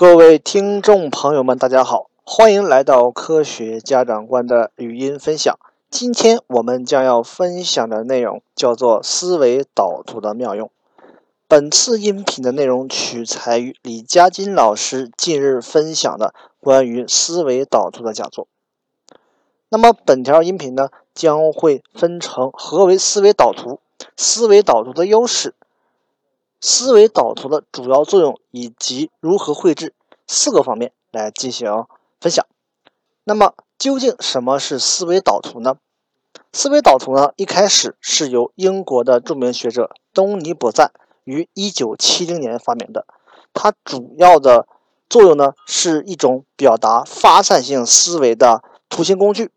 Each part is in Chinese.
各位听众朋友们，大家好，欢迎来到科学家长观的语音分享。今天我们将要分享的内容叫做思维导图的妙用。本次音频的内容取材于李佳金老师近日分享的关于思维导图的讲座。那么本条音频呢，将会分成何为思维导图、思维导图的优势。思维导图的主要作用以及如何绘制四个方面来进行分享。那么，究竟什么是思维导图呢？思维导图呢，一开始是由英国的著名学者东尼伯赞于1970年发明的。它主要的作用呢，是一种表达发散性思维的图形工具，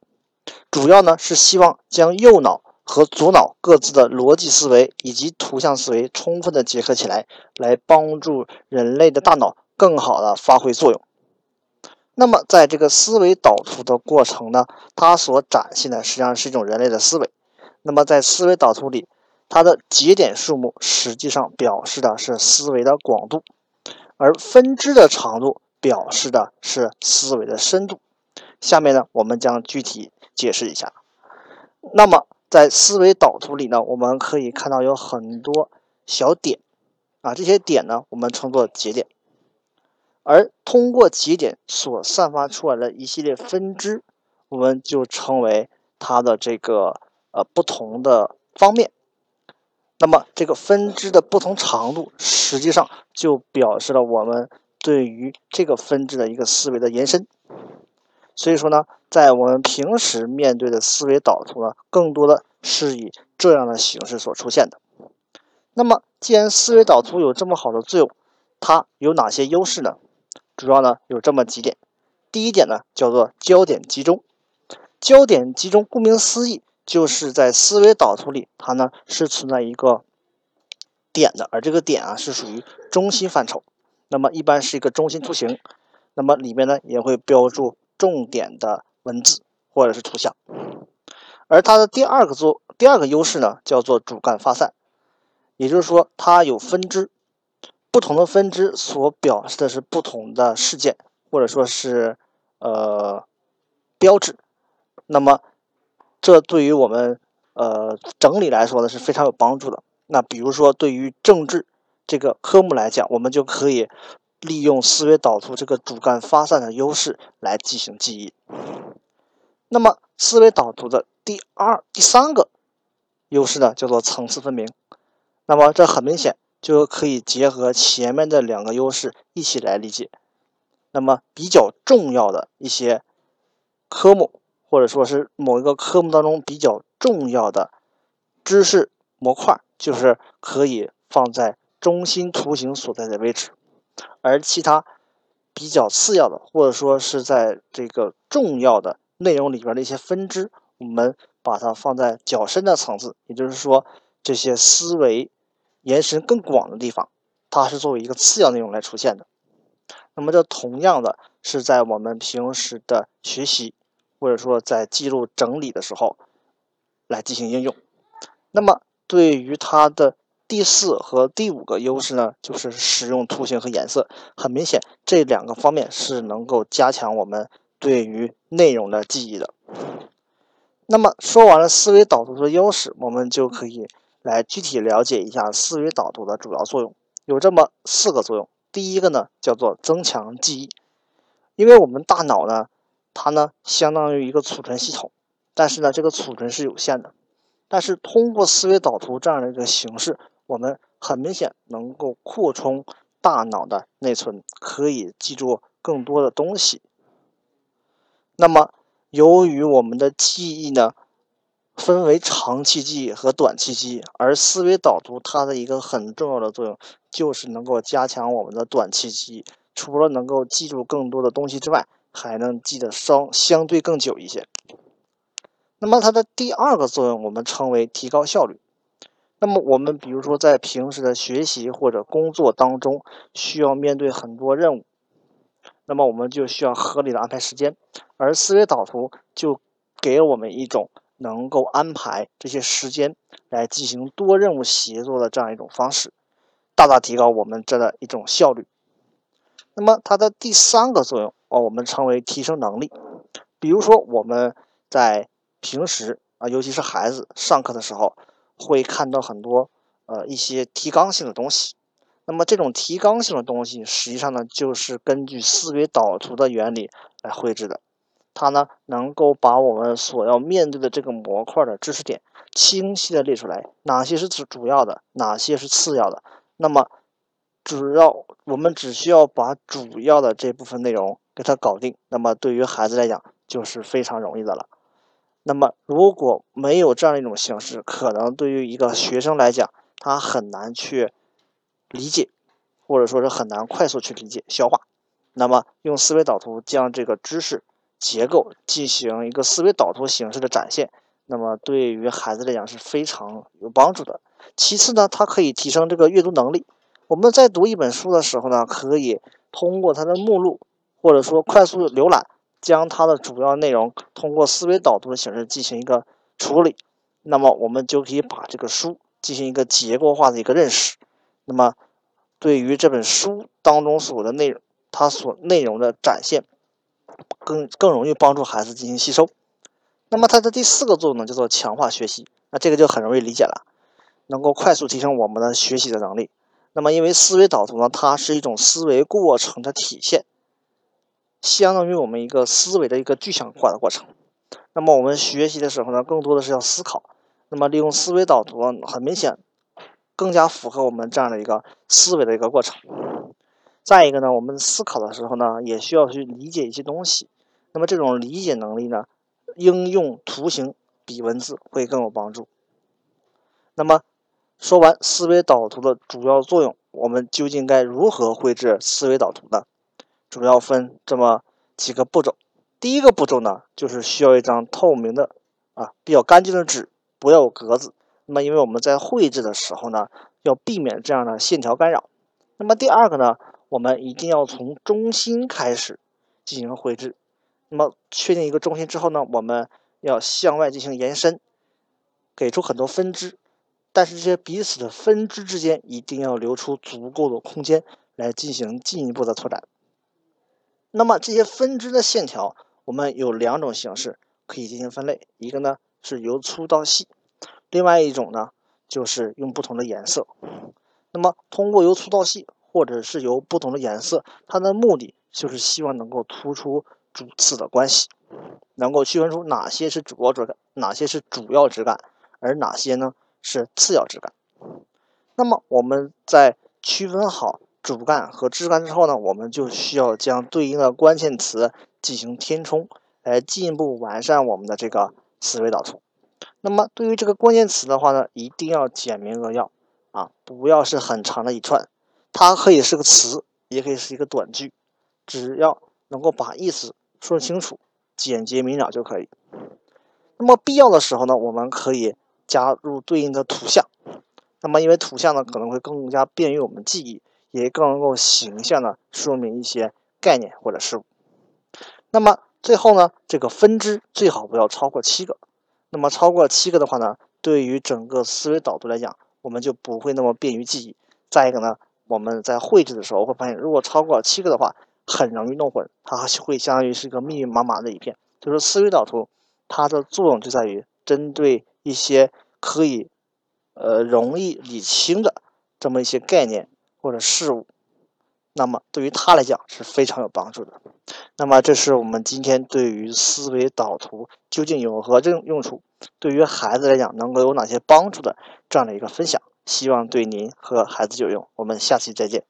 主要呢是希望将右脑。和左脑各自的逻辑思维以及图像思维充分的结合起来，来帮助人类的大脑更好的发挥作用。那么，在这个思维导图的过程呢，它所展现的实际上是一种人类的思维。那么，在思维导图里，它的节点数目实际上表示的是思维的广度，而分支的长度表示的是思维的深度。下面呢，我们将具体解释一下。那么，在思维导图里呢，我们可以看到有很多小点啊，这些点呢，我们称作节点。而通过节点所散发出来的一系列分支，我们就称为它的这个呃不同的方面。那么这个分支的不同长度，实际上就表示了我们对于这个分支的一个思维的延伸。所以说呢，在我们平时面对的思维导图呢，更多的是以这样的形式所出现的。那么，既然思维导图有这么好的作用，它有哪些优势呢？主要呢有这么几点。第一点呢叫做焦点集中。焦点集中，顾名思义，就是在思维导图里，它呢是存在一个点的，而这个点啊是属于中心范畴。那么一般是一个中心图形，那么里面呢也会标注。重点的文字或者是图像，而它的第二个作第二个优势呢，叫做主干发散，也就是说它有分支，不同的分支所表示的是不同的事件或者说是呃标志，那么这对于我们呃整理来说呢是非常有帮助的。那比如说对于政治这个科目来讲，我们就可以。利用思维导图这个主干发散的优势来进行记忆。那么，思维导图的第二、第三个优势呢，叫做层次分明。那么，这很明显就可以结合前面的两个优势一起来理解。那么，比较重要的一些科目，或者说是某一个科目当中比较重要的知识模块，就是可以放在中心图形所在的位置。而其他比较次要的，或者说是在这个重要的内容里边的一些分支，我们把它放在较深的层次，也就是说，这些思维延伸更广的地方，它是作为一个次要内容来出现的。那么，这同样的是在我们平时的学习，或者说在记录整理的时候来进行应用。那么，对于它的。第四和第五个优势呢，就是使用图形和颜色。很明显，这两个方面是能够加强我们对于内容的记忆的。那么说完了思维导图的优势，我们就可以来具体了解一下思维导图的主要作用。有这么四个作用。第一个呢，叫做增强记忆。因为我们大脑呢，它呢相当于一个储存系统，但是呢，这个储存是有限的。但是通过思维导图这样的一个形式，我们很明显能够扩充大脑的内存，可以记住更多的东西。那么，由于我们的记忆呢，分为长期记忆和短期记忆，而思维导图它的一个很重要的作用就是能够加强我们的短期记忆。除了能够记住更多的东西之外，还能记得稍相对更久一些。那么，它的第二个作用，我们称为提高效率。那么我们比如说在平时的学习或者工作当中，需要面对很多任务，那么我们就需要合理的安排时间，而思维导图就给我们一种能够安排这些时间来进行多任务协作的这样一种方式，大大提高我们这的一种效率。那么它的第三个作用啊，我们称为提升能力。比如说我们在平时啊，尤其是孩子上课的时候，会看到很多呃一些提纲性的东西。那么这种提纲性的东西，实际上呢，就是根据思维导图的原理来绘制的。它呢，能够把我们所要面对的这个模块的知识点清晰的列出来，哪些是主主要的，哪些是次要的。那么，主要我们只需要把主要的这部分内容给它搞定。那么，对于孩子来讲，就是非常容易的了。那么，如果没有这样一种形式，可能对于一个学生来讲，他很难去。理解，或者说是很难快速去理解消化。那么，用思维导图将这个知识结构进行一个思维导图形式的展现，那么对于孩子来讲是非常有帮助的。其次呢，它可以提升这个阅读能力。我们在读一本书的时候呢，可以通过它的目录，或者说快速浏览，将它的主要内容通过思维导图的形式进行一个处理。那么，我们就可以把这个书进行一个结构化的一个认识。那么，对于这本书当中所的内容，它所内容的展现，更更容易帮助孩子进行吸收。那么它的第四个作用呢，叫做强化学习。那这个就很容易理解了，能够快速提升我们的学习的能力。那么因为思维导图呢，它是一种思维过程的体现，相当于我们一个思维的一个具象化的过程。那么我们学习的时候呢，更多的是要思考。那么利用思维导图，很明显。更加符合我们这样的一个思维的一个过程。再一个呢，我们思考的时候呢，也需要去理解一些东西。那么这种理解能力呢，应用图形比文字会更有帮助。那么说完思维导图的主要作用，我们究竟该如何绘制思维导图呢？主要分这么几个步骤。第一个步骤呢，就是需要一张透明的啊比较干净的纸，不要有格子。那么，因为我们在绘制的时候呢，要避免这样的线条干扰。那么第二个呢，我们一定要从中心开始进行绘制。那么确定一个中心之后呢，我们要向外进行延伸，给出很多分支。但是这些彼此的分支之间一定要留出足够的空间来进行进一步的拓展。那么这些分支的线条，我们有两种形式可以进行分类，一个呢是由粗到细。另外一种呢，就是用不同的颜色。那么，通过由粗到细，或者是由不同的颜色，它的目的就是希望能够突出主次的关系，能够区分出哪些是主要枝干，哪些是主要枝干，而哪些呢是次要枝干。那么，我们在区分好主干和枝干之后呢，我们就需要将对应的关键词进行填充，来进一步完善我们的这个思维导图。那么对于这个关键词的话呢，一定要简明扼要啊，不要是很长的一串，它可以是个词，也可以是一个短句，只要能够把意思说清楚、简洁明了就可以。那么必要的时候呢，我们可以加入对应的图像。那么因为图像呢，可能会更加便于我们记忆，也更能够形象的说明一些概念或者事物。那么最后呢，这个分支最好不要超过七个。那么超过七个的话呢，对于整个思维导图来讲，我们就不会那么便于记忆。再一个呢，我们在绘制的时候会发现，如果超过七个的话，很容易弄混，它会相当于是一个密密麻麻的一片。就是思维导图，它的作用就在于针对一些可以呃容易理清的这么一些概念或者事物。那么对于他来讲是非常有帮助的。那么这是我们今天对于思维导图究竟有何用用处，对于孩子来讲能够有哪些帮助的这样的一个分享，希望对您和孩子有用。我们下期再见。